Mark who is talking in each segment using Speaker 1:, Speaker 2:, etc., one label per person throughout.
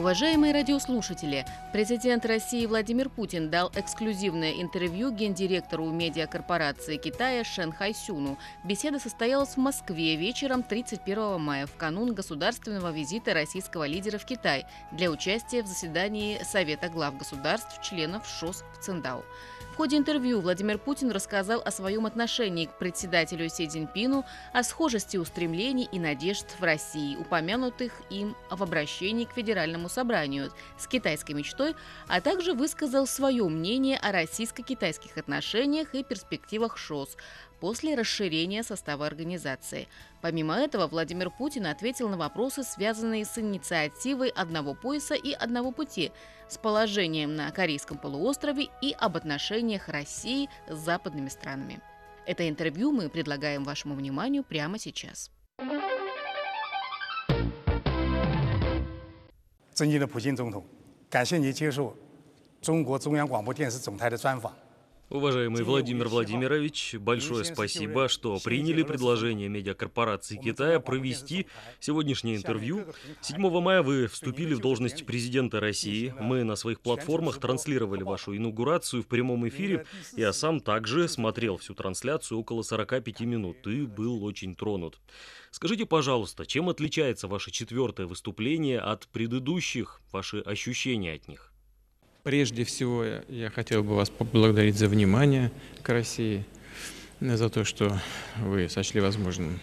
Speaker 1: Уважаемые радиослушатели, президент России Владимир Путин дал эксклюзивное интервью гендиректору медиакорпорации Китая Шен Хайсюну. Беседа состоялась в Москве вечером 31 мая, в канун государственного визита российского лидера в Китай для участия в заседании Совета глав государств, членов ШОС в Циндао ходе интервью Владимир Путин рассказал о своем отношении к председателю Си Цзиньпину, о схожести устремлений и надежд в России, упомянутых им в обращении к Федеральному собранию с китайской мечтой, а также высказал свое мнение о российско-китайских отношениях и перспективах ШОС, после расширения состава организации. Помимо этого, Владимир Путин ответил на вопросы, связанные с инициативой одного пояса и одного пути, с положением на Корейском полуострове и об отношениях России с западными странами. Это интервью мы предлагаем вашему вниманию прямо сейчас. 尊敬的普京总统，感谢您接受中国中央广播电视总台的专访。
Speaker 2: Уважаемый Владимир Владимирович, большое спасибо, что приняли предложение медиакорпорации Китая провести сегодняшнее интервью. 7 мая вы вступили в должность президента России. Мы на своих платформах транслировали вашу инаугурацию в прямом эфире. Я сам также смотрел всю трансляцию около 45 минут и был очень тронут. Скажите, пожалуйста, чем отличается ваше четвертое выступление от предыдущих, ваши ощущения от них?
Speaker 3: Прежде всего, я хотел бы вас поблагодарить за внимание к России, за то, что вы сочли возможным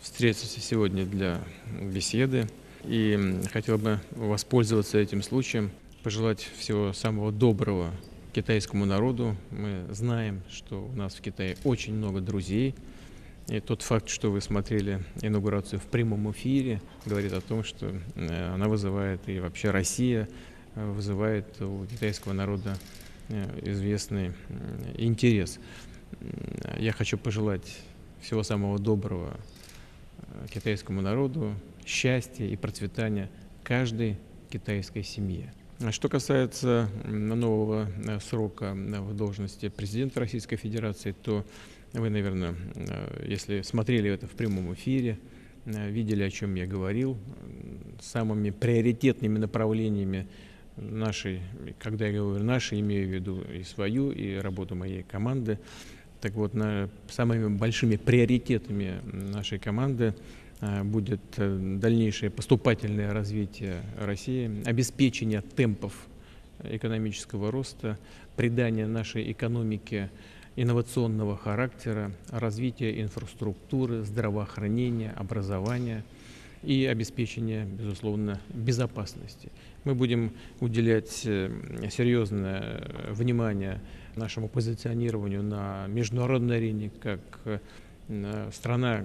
Speaker 3: встретиться сегодня для беседы. И хотел бы воспользоваться этим случаем, пожелать всего самого доброго китайскому народу. Мы знаем, что у нас в Китае очень много друзей. И тот факт, что вы смотрели инаугурацию в прямом эфире, говорит о том, что э, она вызывает и вообще Россия вызывает у китайского народа э, известный интерес. Я хочу пожелать всего самого доброго э, китайскому народу, счастья и процветания каждой китайской семье. А что касается нового срока в должности президента Российской Федерации, то вы, наверное, если смотрели это в прямом эфире, видели, о чем я говорил, самыми приоритетными направлениями нашей, когда я говорю нашей, имею в виду и свою, и работу моей команды. Так вот, на, самыми большими приоритетами нашей команды а, будет э, дальнейшее поступательное развитие России, обеспечение темпов экономического роста, придание нашей экономике инновационного характера, развитие инфраструктуры, здравоохранения, образования – и обеспечение, безусловно, безопасности. Мы будем уделять э, серьезное внимание нашему позиционированию на международной арене как э, страна,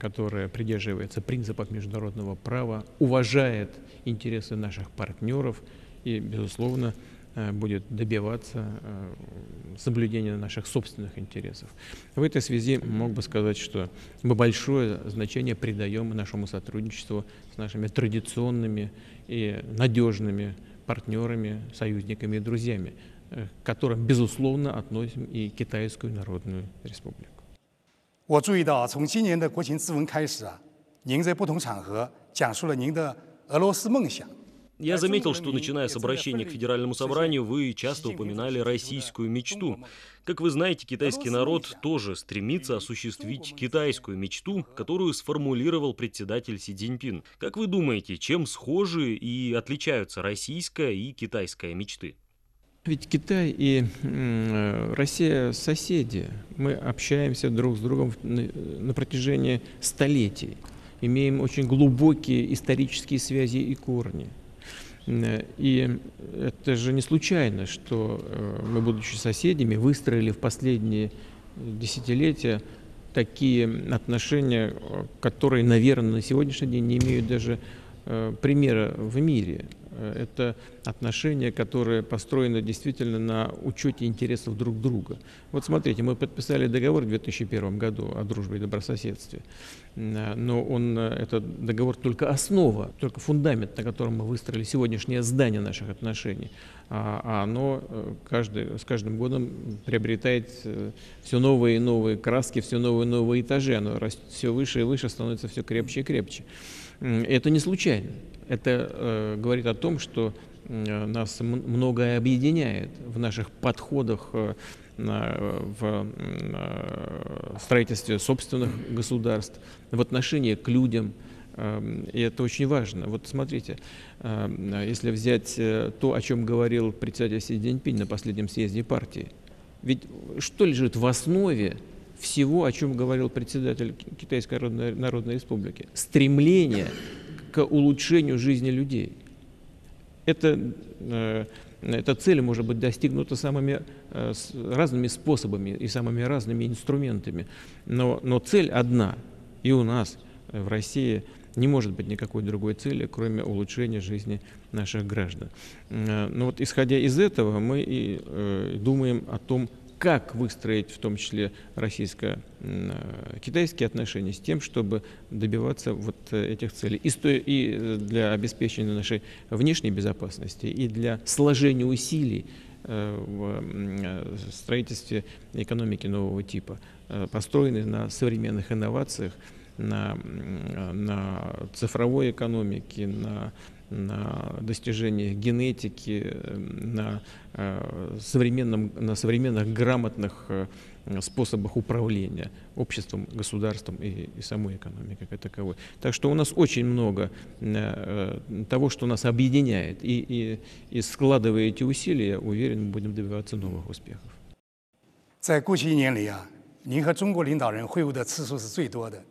Speaker 3: которая придерживается принципов международного права, уважает интересы наших партнеров и, безусловно, Э, будет добиваться э, соблюдения наших собственных интересов. В этой связи мог бы сказать, что мы большое значение придаем нашему сотрудничеству с нашими традиционными и надежными партнерами, союзниками и друзьями, э, к которым, безусловно, относим и Китайскую Народную Республику.
Speaker 1: 我注意到，从今年的国情咨文开始啊，您在不同场合讲述了您的俄罗斯梦想。
Speaker 2: Я заметил, что начиная с обращения к Федеральному собранию, вы часто упоминали российскую мечту. Как вы знаете, китайский народ тоже стремится осуществить китайскую мечту, которую сформулировал председатель Си Цзиньпин. Как вы думаете, чем схожи и отличаются российская и китайская мечты?
Speaker 3: Ведь Китай и Россия соседи. Мы общаемся друг с другом на протяжении столетий. Имеем очень глубокие исторические связи и корни. И это же не случайно, что э, мы, будучи соседями, выстроили в последние десятилетия такие отношения, которые, наверное, на сегодняшний день не имеют даже э, примера в мире. Э, это отношения, которые построены действительно на учете интересов друг друга. Вот смотрите, мы подписали договор в 2001 году о дружбе и добрососедстве, э, но он, э, этот договор только основа, только фундамент, на котором мы выстроили сегодняшнее здание наших отношений, а, а оно каждый, с каждым годом приобретает все новые и новые краски, все новые и новые этажи, оно растет все выше и выше, становится все крепче и крепче. Это не случайно. Это э, говорит о том, что э, нас многое объединяет в наших подходах э, в строительстве собственных государств, в отношении к людям. Эм, и это очень важно. Вот смотрите, эм, если взять то, о чем говорил председатель Си Цзиньпинь на последнем съезде партии, ведь что лежит в основе всего, о чем говорил председатель Китайской Народной, Республики? Стремление к улучшению жизни людей. Это, э, эта цель может быть достигнута самыми э, разными способами и самыми разными инструментами. Но, но цель одна. И у нас в России не может быть никакой другой цели, кроме улучшения жизни наших граждан. Э, но вот исходя из этого мы и думаем о том, как выстроить в том числе российско-китайские отношения с тем, чтобы добиваться вот этих целей. И, для обеспечения нашей внешней безопасности, и для сложения усилий э, в строительстве экономики нового типа, э, построенной на современных инновациях, на, на цифровой экономике, на на достижениях генетики, на, э, современном, на современных грамотных э, способах управления обществом, государством и, и самой экономикой как таковой. Так что у нас очень много э, того, что нас объединяет. И, и, и складывая эти усилия, уверен, мы будем добиваться новых успехов.
Speaker 4: 在过去一年里啊，您和中国领导人会晤的次数是最多的。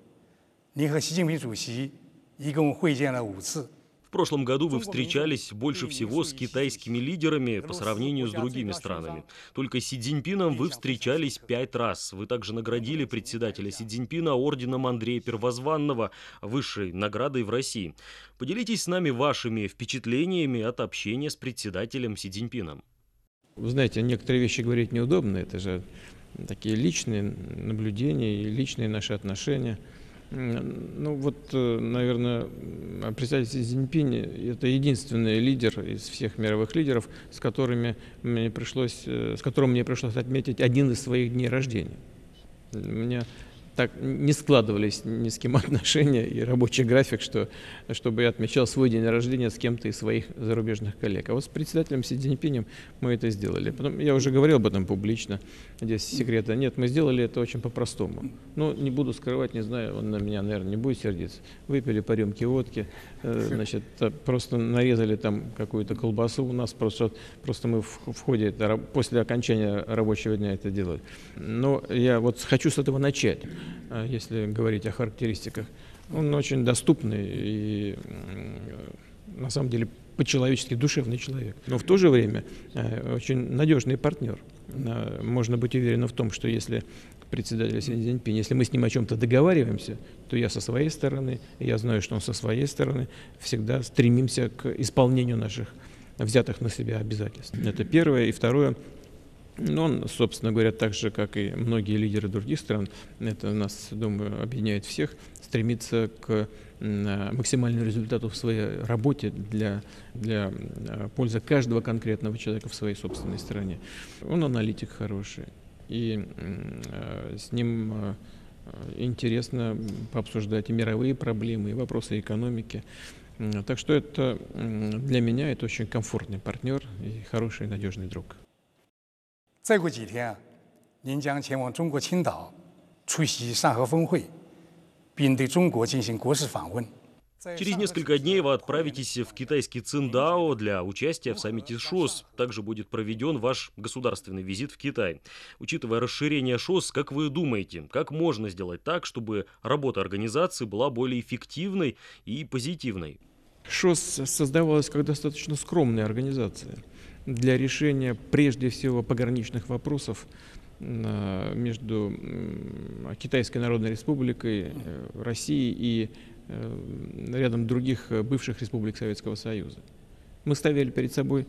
Speaker 4: 您和习近平主席一共会见了五次。
Speaker 2: В прошлом году вы встречались больше всего с китайскими лидерами по сравнению с другими странами. Только с Си Цзиньпином вы встречались пять раз. Вы также наградили председателя Си Цзиньпина орденом Андрея Первозванного, высшей наградой в России. Поделитесь с нами вашими впечатлениями от общения с председателем Си Цзиньпином.
Speaker 3: Вы знаете, некоторые вещи говорить неудобно. Это же такие личные наблюдения и личные наши отношения – ну вот, э, наверное, представитель Си это единственный лидер из всех мировых лидеров, с, которыми мне пришлось, э, с которым мне пришлось отметить один из своих дней рождения. Мне так не складывались ни с кем отношения и рабочий график, что, чтобы я отмечал свой день рождения с кем-то из своих зарубежных коллег. А вот с председателем Си Цзиньпинем мы это сделали. Потом, я уже говорил об этом публично, здесь секрета нет, мы сделали это очень по-простому. Ну, не буду скрывать, не знаю, он на меня, наверное, не будет сердиться. Выпили по рюмке водки, э, значит, просто нарезали там какую-то колбасу у нас, просто, просто мы в ходе, после окончания рабочего дня это делали. Но я вот хочу с этого начать. А если говорить о характеристиках. Он очень доступный и на самом деле по-человечески душевный человек. Но в то же время э, очень надежный партнер. Э, можно быть уверенным в том, что если председатель Си Цзиньпинь, если мы с ним о чем-то договариваемся, то я со своей стороны, я знаю, что он со своей стороны, всегда стремимся к исполнению наших взятых на себя обязательств. Это первое. И второе, но он, собственно говоря, так же, как и многие лидеры других стран, это нас, думаю, объединяет всех, стремится к максимальному результату в своей работе для, для пользы каждого конкретного человека в своей собственной стране. Он аналитик хороший, и с ним интересно пообсуждать и мировые проблемы, и вопросы экономики. Так что это для меня это очень комфортный партнер и хороший надежный друг.
Speaker 4: 再过几天啊，您将前往中国青岛出席上合峰会，并对中国进行国事访问。
Speaker 2: Через несколько дней вы отправитесь в китайский Циндао для участия в саммите ШОС. Также будет проведен ваш государственный визит в Китай. Учитывая расширение ШОС, как вы думаете, как можно сделать так, чтобы работа организации была более эффективной и позитивной?
Speaker 3: ШОС создавалась как достаточно скромная организация для решения прежде всего пограничных вопросов э, между Китайской Народной Республикой, э, Россией и э, рядом других бывших республик Советского Союза. Мы ставили перед собой,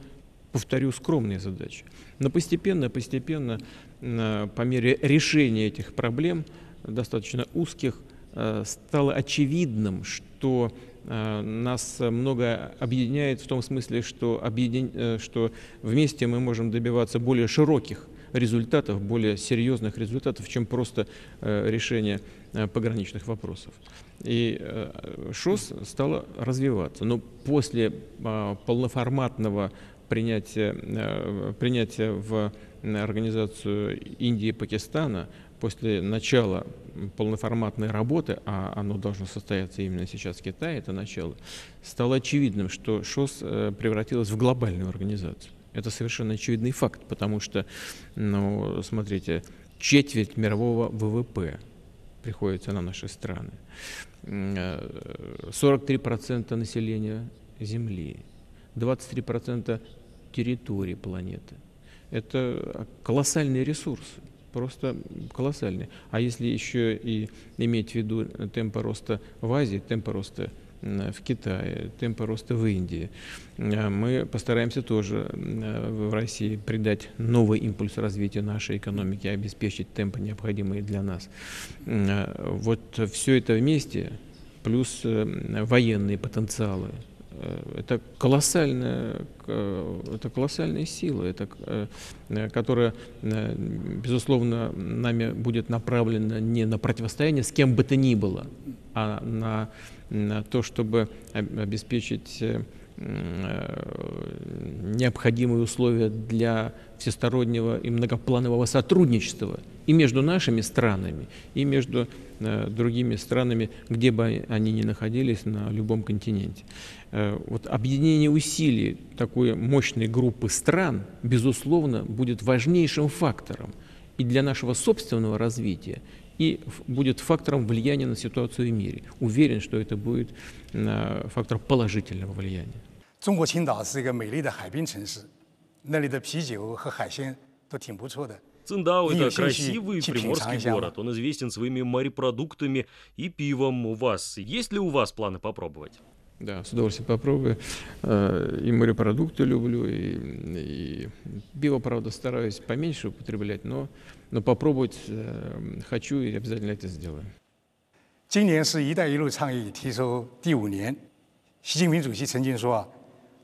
Speaker 3: повторю, скромные задачи. Но постепенно, постепенно, по мере решения этих проблем, достаточно узких, стало очевидным, что нас много объединяет в том смысле, что, объедин... Э, что вместе мы можем добиваться более широких результатов, более серьезных результатов, чем просто решение пограничных вопросов. И ШОС стало развиваться. Но после полноформатного принятия, принятия в организацию Индии и Пакистана после начала полноформатной работы, а оно должно состояться именно сейчас в Китае, это начало, стало очевидным, что ШОС э, превратилась в глобальную организацию. Это совершенно очевидный факт, потому что, ну, смотрите, четверть мирового ВВП приходится на наши страны. 43% э, населения Земли, 23% территории планеты. Это колоссальные ресурсы просто колоссальный. А если еще и иметь в виду темпы роста в Азии, темпы роста в Китае, темпы роста в Индии. А мы постараемся тоже в России придать новый импульс развития нашей экономики, обеспечить темпы, необходимые для нас. А вот все это вместе, плюс э, военные потенциалы, Э, это колоссальная, это колоссальная сила, это, э, которая, э, безусловно, нами будет направлена не на противостояние с кем бы то ни было, а на, на то, чтобы обеспечить необходимые условия для всестороннего и многопланового сотрудничества и между нашими странами, и между э, другими странами, где бы они ни находились на любом континенте. Э, вот объединение усилий такой мощной группы стран, безусловно, будет важнейшим фактором и для нашего собственного развития, и будет фактором влияния на ситуацию в мире. Уверен, что это будет э, фактор положительного влияния.
Speaker 4: 中国青岛是一个美丽的海滨城市，那里的啤酒和海鲜都挺不错的。
Speaker 2: Циндао – это красивый приморский город. Он известен своими морепродуктами и пивом. У вас есть ли у вас планы попробовать?
Speaker 3: Да, с удовольствием попробую. Э, и морепродукты люблю, и, и пиво, правда, стараюсь поменьше употреблять, но, но попробовать э, хочу и обязательно это сделаю.
Speaker 4: 今年是“一带一路”倡议提出第五年，习近平主席曾经说啊，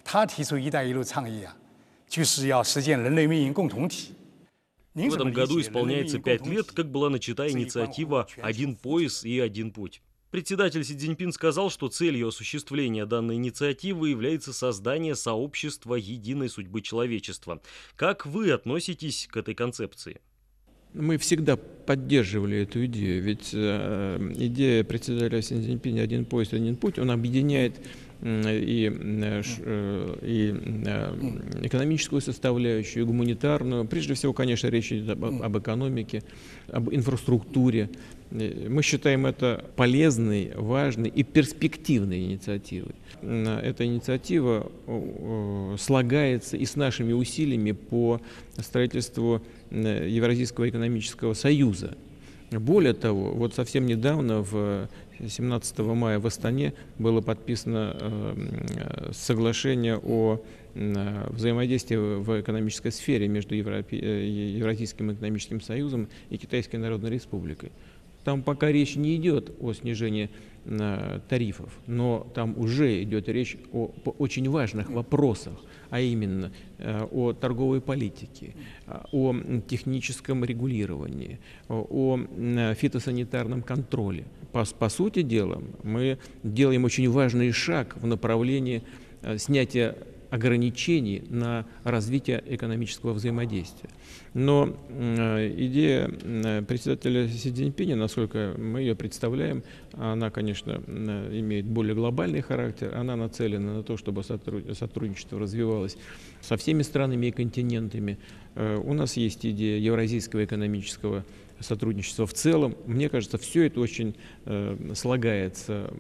Speaker 4: 他提出“一带一路”倡议啊，就是要实现人类命运共同体。
Speaker 2: В этом году исполняется пять лет, как была начата инициатива «Один пояс и один путь». Председатель Си Цзиньпин сказал, что целью осуществления данной инициативы является создание сообщества единой судьбы человечества. Как вы относитесь к этой концепции?
Speaker 3: Мы всегда поддерживали эту идею, ведь э, идея председателя Си Цзиньпиня «Один поезд, один путь», он объединяет и, э, э, и э, экономическую составляющую, и гуманитарную. Прежде всего, конечно, речь идет об, об экономике, об инфраструктуре. Мы считаем это полезной, важной и перспективной инициативой. Эта инициатива слагается и с нашими усилиями по строительству Евразийского экономического союза. Более того, вот совсем недавно в 17 мая в Астане было подписано э, соглашение о э, взаимодействии в экономической сфере между э, Евразийским экономическим союзом и Китайской Народной Республикой. Там пока речь не идет о снижении тарифов, но там уже идет речь о очень важных вопросах, а именно о торговой политике, о техническом регулировании, о фитосанитарном контроле. По, по сути дела, мы делаем очень важный шаг в направлении э, снятия ограничений на развитие экономического взаимодействия. Но э, идея э, председателя Си Цзиньпиня, насколько мы ее представляем, она, конечно, имеет более глобальный характер, она нацелена на то, чтобы сотрудничество развивалось со всеми странами и континентами. У нас есть идея Евразийского экономического сотрудничества в целом. Мне кажется, все это очень э, слагается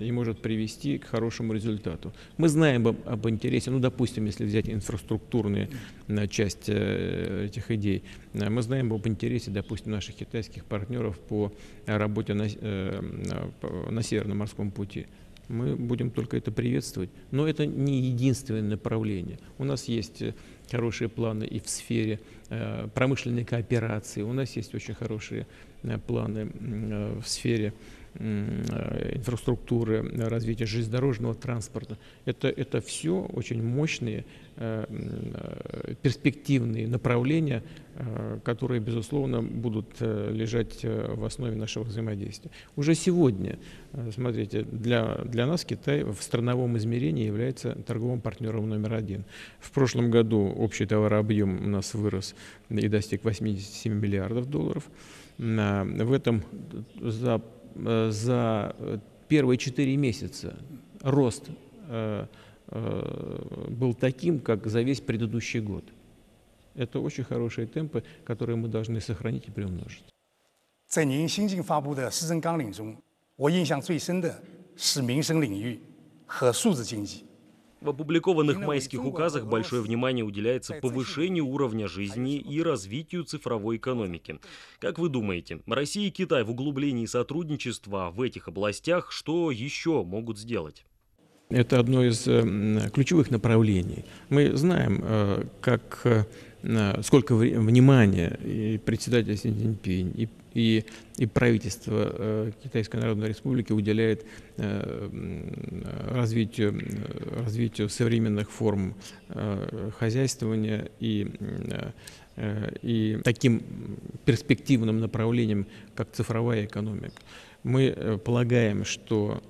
Speaker 3: и может привести к хорошему результату. Мы знаем об, об интересе, ну, допустим, если взять инфраструктурную э, часть э, этих идей, мы знаем об интересе, допустим, наших китайских партнеров по работе на, на Северном морском пути мы будем только это приветствовать. Но это не единственное направление. У нас есть хорошие планы и в сфере промышленной кооперации. У нас есть очень хорошие планы в сфере инфраструктуры, развития железнодорожного транспорта. Это, это все очень мощные Э, перспективные направления, э, которые, безусловно, будут э, лежать в основе нашего взаимодействия. Уже сегодня, смотрите, для, для нас Китай в страновом измерении является торговым партнером номер один. В прошлом году общий товарообъем у нас вырос и достиг 87 миллиардов долларов. В этом за, за первые четыре месяца рост Э, был таким, как за весь предыдущий год. Это очень хорошие темпы, которые мы должны сохранить и приумножить.
Speaker 4: 在您新近发布的施政纲领中，我印象最深的是民生领域和数字经济。
Speaker 2: В опубликованных майских указах большое внимание уделяется повышению уровня жизни и развитию цифровой экономики. Как вы думаете, Россия и Китай в углублении сотрудничества в этих областях что еще могут сделать?
Speaker 3: Это одно из э, ключевых направлений. Мы знаем, э, как, э, сколько внимания и председатель Си Цзиньпинь, и, и, и правительство Китайской Народной Республики уделяет развитию, развитию современных форм хозяйствования и и таким перспективным направлением, как цифровая экономика. Мы полагаем, что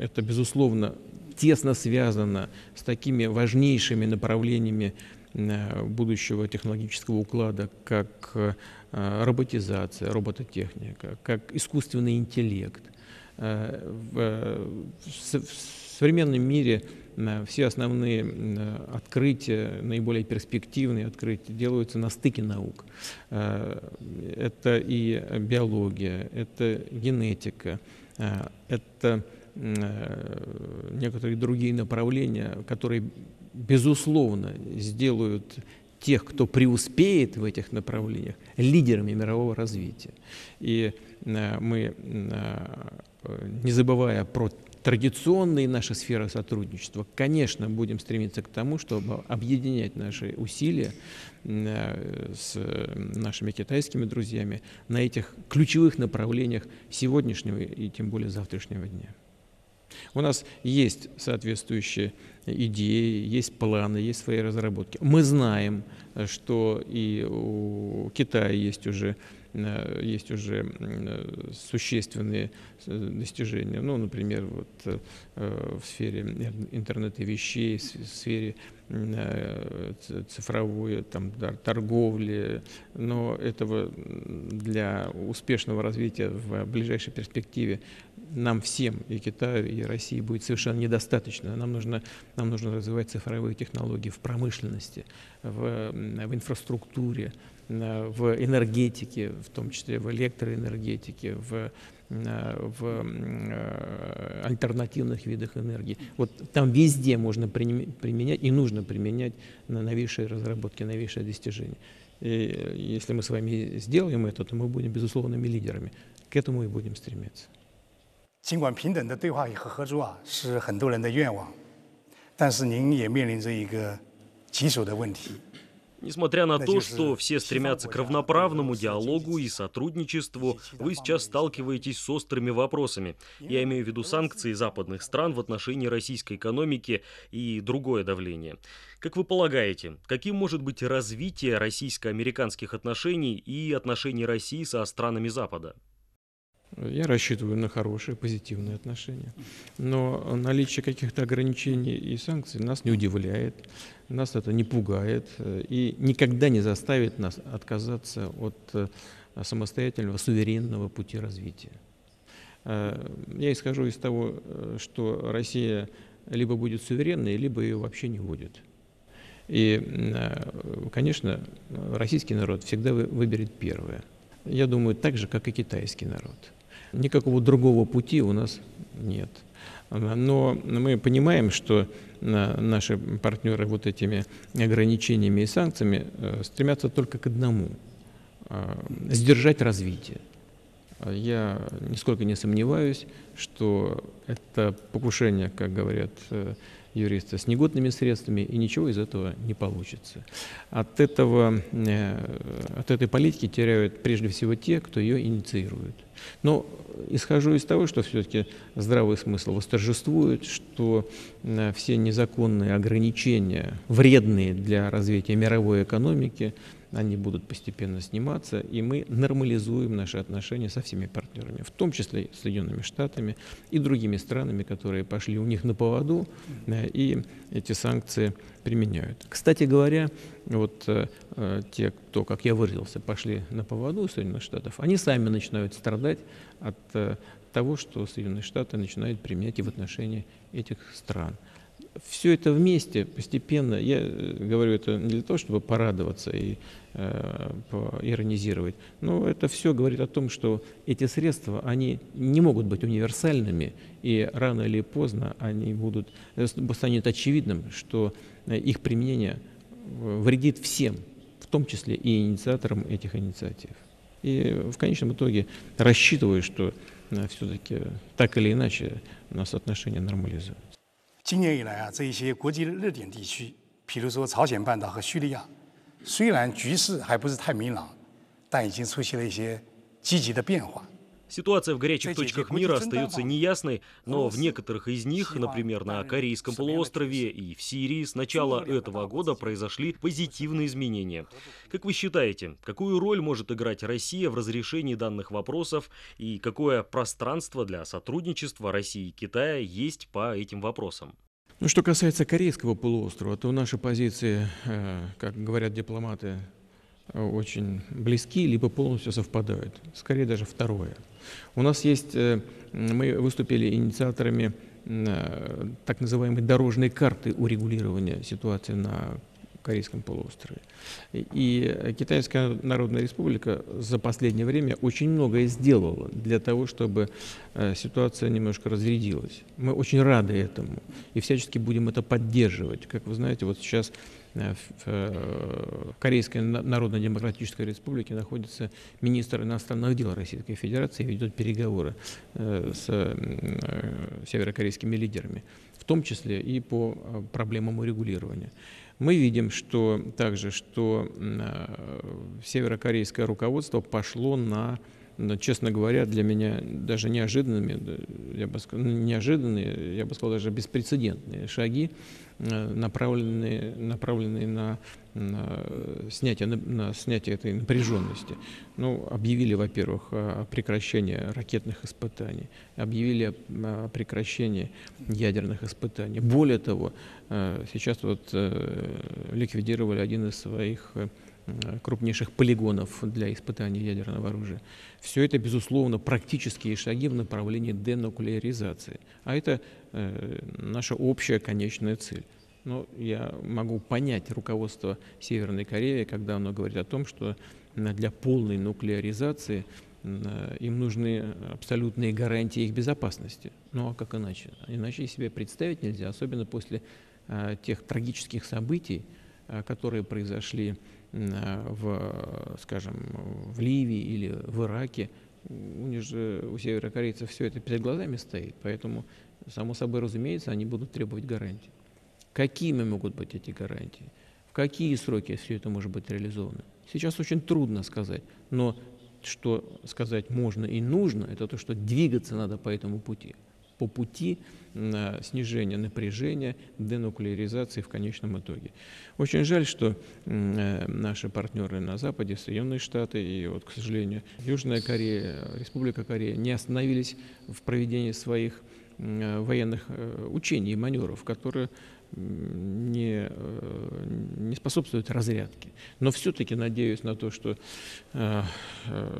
Speaker 3: это, безусловно, тесно связано с такими важнейшими направлениями э, будущего технологического уклада, как э, роботизация, робототехника, как искусственный интеллект. Э, в современном мире все основные открытия, наиболее перспективные открытия делаются на стыке наук. Это и биология, это генетика, это Э, некоторые другие направления, которые, безусловно, сделают тех, кто преуспеет в этих направлениях, лидерами мирового развития. И э, мы, э, не забывая про традиционные наши сферы сотрудничества, конечно, будем стремиться к тому, чтобы объединять наши усилия с нашими китайскими друзьями на этих ключевых направлениях сегодняшнего и тем более завтрашнего дня. У нас есть соответствующие идеи, есть планы, есть свои разработки. Мы знаем, что и у Китая есть уже Э, есть уже э, существенные э, достижения. Ну, например, вот в сфере интернета вещей, в сфере цифровой там, торговли, но этого для успешного развития в ближайшей перспективе нам всем, и Китаю, и России, будет совершенно недостаточно. Нам нужно, нам нужно развивать цифровые технологии в промышленности, в, в инфраструктуре, в энергетике, в том числе в электроэнергетике, в, в э, альтернативных видах энергии. Вот там везде можно применять и нужно применять на новейшие разработки, новейшие достижения. И если мы с вами сделаем это, то мы будем безусловными лидерами. К этому и будем стремиться.
Speaker 4: 尽管平等的对话和合作啊是很多人的愿望，但是您也面临着一个棘手的问题。
Speaker 2: Несмотря на то, что все стремятся к равноправному диалогу и сотрудничеству, вы сейчас сталкиваетесь с острыми вопросами. Я имею в виду санкции западных стран в отношении российской экономики и другое давление. Как вы полагаете, каким может быть развитие российско-американских отношений и отношений России со странами Запада?
Speaker 3: Я рассчитываю на хорошие, позитивные отношения. Но наличие каких-то ограничений и санкций нас не удивляет, нас это не пугает э, и никогда не заставит нас отказаться от э, самостоятельного, суверенного пути развития. Э, я исхожу из того, что Россия либо будет суверенной, либо ее вообще не будет. И, конечно, российский народ всегда выберет первое. Я думаю, так же, как и китайский народ – Никакого другого пути у нас нет. Но мы понимаем, что э, наши партнеры вот этими ограничениями и санкциями э, стремятся только к одному э, – сдержать развитие. Я нисколько не сомневаюсь, что это покушение, как говорят юриста, с негодными средствами, и ничего из этого не получится. От, этого, от этой политики теряют прежде всего те, кто ее инициирует. Но исхожу из того, что все-таки здравый смысл восторжествует, что все незаконные ограничения, вредные для развития мировой экономики, они будут постепенно сниматься, и мы нормализуем наши отношения со всеми партнерами, в том числе с Соединенными Штатами и другими странами, которые пошли у них на поводу, и эти санкции применяют. Кстати говоря, вот э, э, те, кто, как я выразился, пошли на поводу Соединенных Штатов, они сами начинают страдать от э, того, что Соединенные Штаты начинают применять и в отношении этих стран все это вместе постепенно, я э, говорю это не для того, чтобы порадоваться и э, иронизировать, но это все говорит о том, что эти средства, они не могут быть универсальными, и рано или поздно они будут, э, станет очевидным, что э, их применение вредит всем, в том числе и инициаторам этих инициатив. И в конечном итоге рассчитываю, что все-таки так или иначе у нас отношения нормализуют.
Speaker 4: 今年以来啊，这一些国际的热点地区，比如说朝鲜半岛和叙利亚，虽然局势还不是太明朗，但已经出现了一些积极的变化。
Speaker 2: Ситуация в горячих точках мира остается неясной, но в некоторых из них, например, на Корейском полуострове и в Сирии, с начала этого года произошли позитивные изменения. Как вы считаете, какую роль может играть Россия в разрешении данных вопросов и какое пространство для сотрудничества России и Китая есть по этим вопросам?
Speaker 3: Ну, что касается Корейского полуострова, то наши позиции, э, как говорят дипломаты, очень близки, либо полностью совпадают. Скорее даже второе. У нас есть, э, мы выступили инициаторами э, так называемой дорожной карты урегулирования ситуации на Корейском полуострове. И Китайская Народная Республика за последнее время очень многое сделала для того, чтобы э, ситуация немножко разрядилась. Мы очень рады этому и всячески будем это поддерживать. Как вы знаете, вот сейчас Э, в Корейской Народно-Демократической Республике находится министр иностранных дел Российской Федерации и ведет переговоры э, с э, северокорейскими лидерами, в том числе и по проблемам урегулирования. Мы видим, что также, что северокорейское руководство пошло на честно говоря, для меня даже неожиданными, я бы сказал, неожиданные, я бы сказал, даже беспрецедентные шаги, э, направленные, направленные на, на, снятие, на, на снятие этой напряженности. Ну, объявили, во-первых, о прекращении ракетных испытаний, объявили о прекращении ядерных испытаний. Более того, э, сейчас вот э, ликвидировали один из своих крупнейших полигонов для испытания ядерного оружия. Все это, безусловно, практические шаги в направлении денуклеаризации. А это э, наша общая конечная цель. Но я могу понять руководство Северной Кореи, когда оно говорит о том, что для полной нуклеаризации э, им нужны абсолютные гарантии их безопасности. Ну а как иначе? Иначе себе представить нельзя, особенно после э, тех трагических событий, э, которые произошли Э, в, скажем, в Ливии или в Ираке, у них же, у северокорейцев все это перед глазами стоит, поэтому, само собой разумеется, они будут требовать гарантий. Какими могут быть эти гарантии? В какие сроки все это может быть реализовано? Сейчас очень трудно сказать, но что сказать можно и нужно, это то, что двигаться надо по этому пути по пути снижения напряжения, денуклеаризации в конечном итоге. Очень жаль, что э, наши партнеры на Западе, Соединенные Штаты и, вот, к сожалению, Южная Корея, Республика Корея не остановились в проведении своих военных э, учений и маневров, которые не, э, не способствуют разрядке. Но все-таки надеюсь на то, что,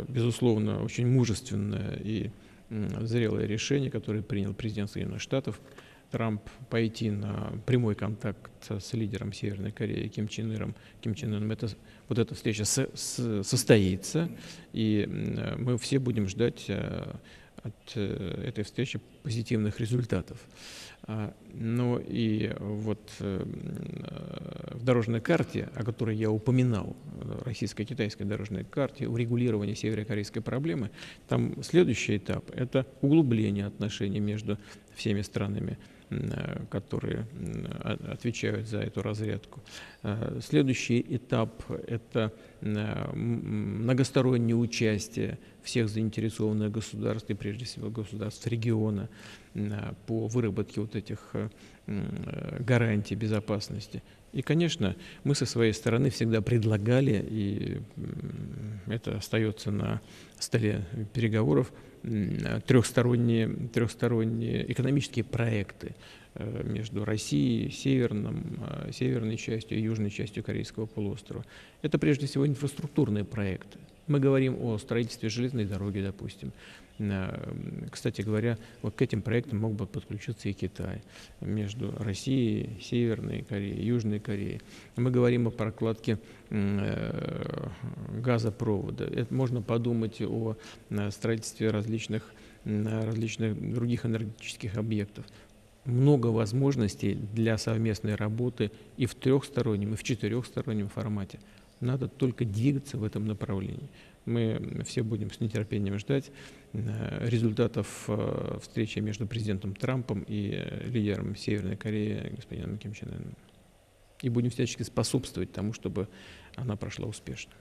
Speaker 3: безусловно, очень мужественное и зрелое решение, которое принял президент Соединенных Штатов, Трамп пойти на прямой контакт с лидером Северной Кореи Ким Чен Иром, Ким Чен Ыном, это, вот эта встреча со, с, состоится, и мы все будем ждать э, от э, этой встречи позитивных результатов. А, ну и вот э, в дорожной карте, о которой я упоминал, российско-китайской дорожной карте, урегулирования северокорейской проблемы, там следующий этап – это углубление отношений между всеми странами которые отвечают за эту разрядку. Следующий этап – это многостороннее участие всех заинтересованных государств и прежде всего государств региона по выработке вот этих гарантий безопасности. И, конечно, мы со своей стороны всегда предлагали, и это остается на столе переговоров, трехсторонние, трехсторонние экономические проекты э, между Россией, северным, э, северной частью и южной частью Корейского полуострова. Это прежде всего инфраструктурные проекты. Мы говорим о строительстве железной дороги, допустим. Кстати говоря, вот к этим проектам мог бы подключиться и Китай между Россией, Северной Кореей, Южной Кореей. Мы говорим о прокладке э, газопровода. Это можно подумать о строительстве различных, различных других энергетических объектов много возможностей для совместной работы и в трехстороннем, и в четырехстороннем формате. Надо только двигаться в этом направлении. Мы все будем с нетерпением ждать э, результатов э, встречи между президентом Трампом и э, лидером Северной Кореи господином Ким Чен Ыном. И будем всячески способствовать тому, чтобы она прошла успешно.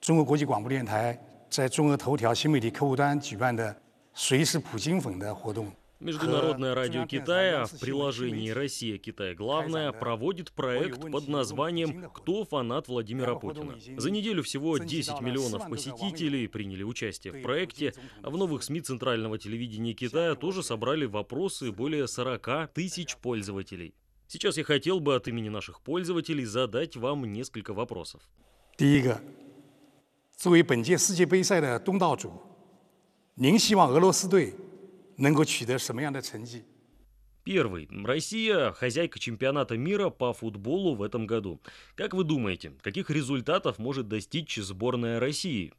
Speaker 4: 中国国际广播电台在中俄头条新媒体客户端举办的“谁是普京粉”的活动
Speaker 2: Международное радио Китая в приложении «Россия-Китай. Главное» проводит проект под названием «Кто фанат Владимира Путина?». За неделю всего 10 миллионов посетителей приняли участие в проекте, а в новых СМИ Центрального телевидения Китая тоже собрали вопросы более 40 тысяч пользователей. Сейчас я хотел бы от имени наших пользователей задать вам несколько вопросов.
Speaker 4: 第一个，作为本届世界杯赛的东道主，您希望俄罗斯队 能够取得什么样的成绩？
Speaker 2: Первый. Россия – хозяйка чемпионата мира по футболу в этом году. Как вы думаете, каких результатов может достичь сборная России?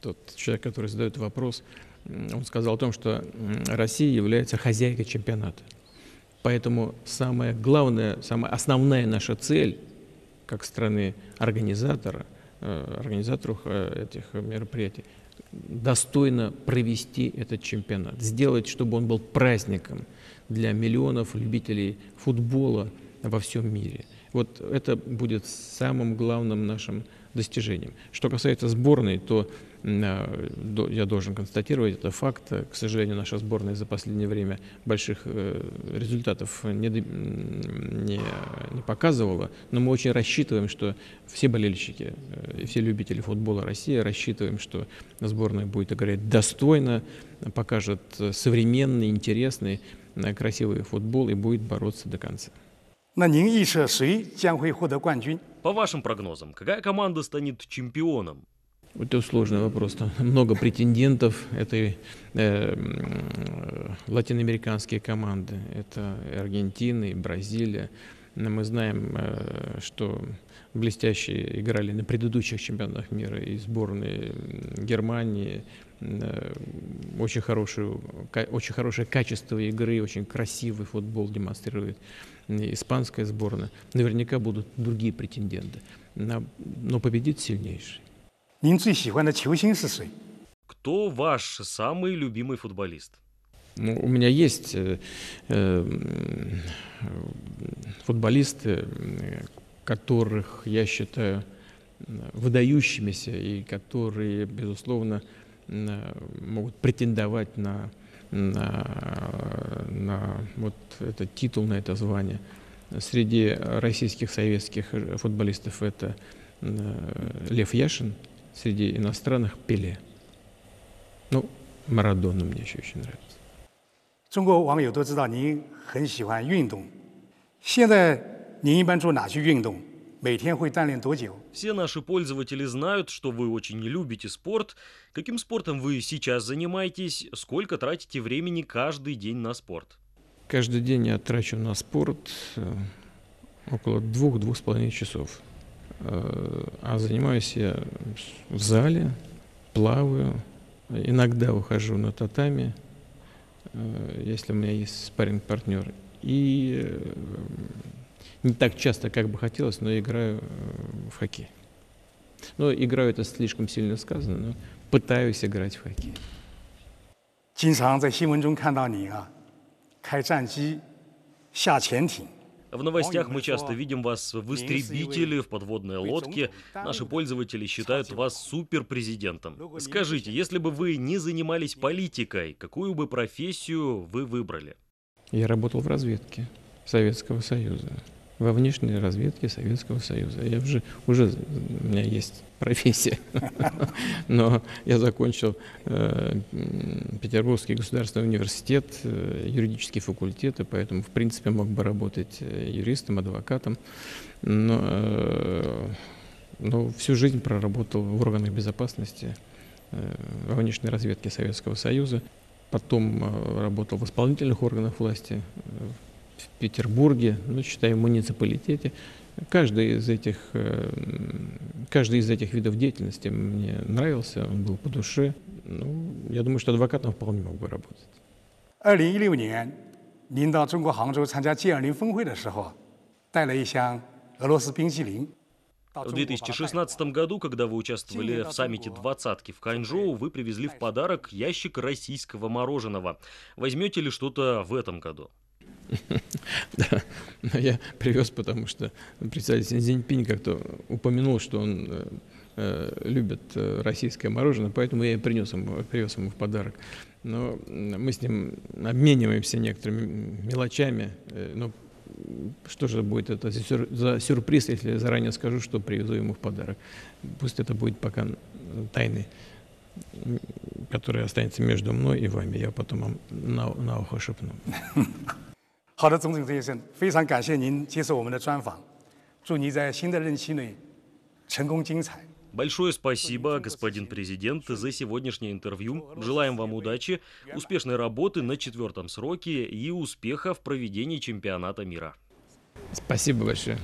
Speaker 3: Тот человек, который задает вопрос, он сказал о том, что Россия является хозяйкой чемпионата. Поэтому самая главная, самая основная наша цель, как страны организатора, э, организаторов э, этих мероприятий, достойно провести этот чемпионат, сделать, чтобы он был праздником для миллионов любителей футбола во всем мире. Вот это будет самым главным нашим достижением. Что касается сборной, то я должен констатировать, это факт. К сожалению, наша сборная за последнее время больших э, результатов не, не, не показывала, но мы очень рассчитываем, что все болельщики э, и все любители футбола России рассчитываем, что сборная будет играть достойно, покажет современный, интересный, красивый футбол и будет бороться до конца.
Speaker 4: 那您预测谁将会获得冠军？
Speaker 2: По вашим прогнозам, какая команда станет чемпионом?
Speaker 3: Это сложный вопрос. Там много претендентов. Это э, э, латиноамериканские команды. Это Аргентина, и Бразилия. Но мы знаем, э, что блестящие играли на предыдущих чемпионатах мира и сборные Германии. Э, очень, хорошую, очень хорошее качество игры, очень красивый футбол демонстрирует испанская сборная. Наверняка будут другие претенденты. Но победит сильнейший.
Speaker 4: 您最喜欢的球星是谁？
Speaker 2: Кто ваш самый любимый футболист?
Speaker 3: Ну, у меня есть э, э, футболисты, которых я считаю выдающимися и которые, безусловно, могут претендовать на, на, на вот этот титул, на это звание. Среди российских советских футболистов это Лев Яшин, среди иностранных Пеле. Ну, Марадона мне еще очень нравится.
Speaker 4: 中国网友都知道您很喜欢运动，现在您一般做哪些运动？每天会锻炼多久？
Speaker 2: Все наши пользователи знают, что вы очень любите спорт. Каким спортом вы сейчас занимаетесь? Сколько тратите времени каждый день на спорт?
Speaker 3: Каждый день я трачу на спорт около двух-двух с половиной часов. А занимаюсь я в зале, плаваю, иногда ухожу на татами, если у меня есть спарринг-партнер. И не так часто, как бы хотелось, но играю в хоккей. Но играю это слишком сильно сказано, но пытаюсь играть в хоккей.
Speaker 4: 经常在新闻中看到你啊，开战机 下潜艇。
Speaker 2: в новостях мы часто видим вас в истребителе, в подводной лодке. Наши пользователи считают вас суперпрезидентом. Скажите, если бы вы не занимались политикой, какую бы профессию вы выбрали?
Speaker 3: Я работал в разведке Советского Союза. Во внешней разведке Советского Союза. Я уже, уже у меня есть профессия. Но я закончил э, Петербургский государственный университет, э, юридический факультет, и поэтому, в принципе, мог бы работать э, юристом, адвокатом. Но, э, но всю жизнь проработал в органах безопасности э, во внешней разведке Советского Союза. Потом э, работал в исполнительных органах власти в Петербурге, ну, считай, в муниципалитете. Каждый из этих, э, каждый из этих видов деятельности мне нравился, он был по душе. Ну, я думаю, что адвокатом вполне мог бы работать.
Speaker 4: 二零一六年，您到中国杭州参加 G20 峰会的时候，带了一箱俄罗斯冰淇淋。到
Speaker 2: В
Speaker 4: 中国把它带回来
Speaker 2: 2016 году, когда вы участвовали в саммите двадцатки в Кайнжоу, вы привезли в подарок ящик российского мороженого. Возьмете ли что-то в этом году?
Speaker 3: Да, но я привез, потому что председатель Си Цзиньпинь как-то упомянул, что он э, э, любит э, российское мороженое, поэтому я и принес ему, привез ему в подарок. Но мы с ним обмениваемся некоторыми мелочами. Но что же будет это за сюр- за сюрприз, если я заранее скажу, что привезу ему в подарок? Пусть это будет пока тайной, которая останется между мной и вами. Я потом вам на, на ухо шепну.
Speaker 4: 好的，总统先生，非常感谢您接受我们的专访，祝您在新的任期内成功精彩。
Speaker 2: Большое спасибо, господин президент, за сегодняшнее интервью. Желаем вам удачи, успешной работы на четвертом сроке и успеха в проведении чемпионата мира.
Speaker 3: Спасибо большое.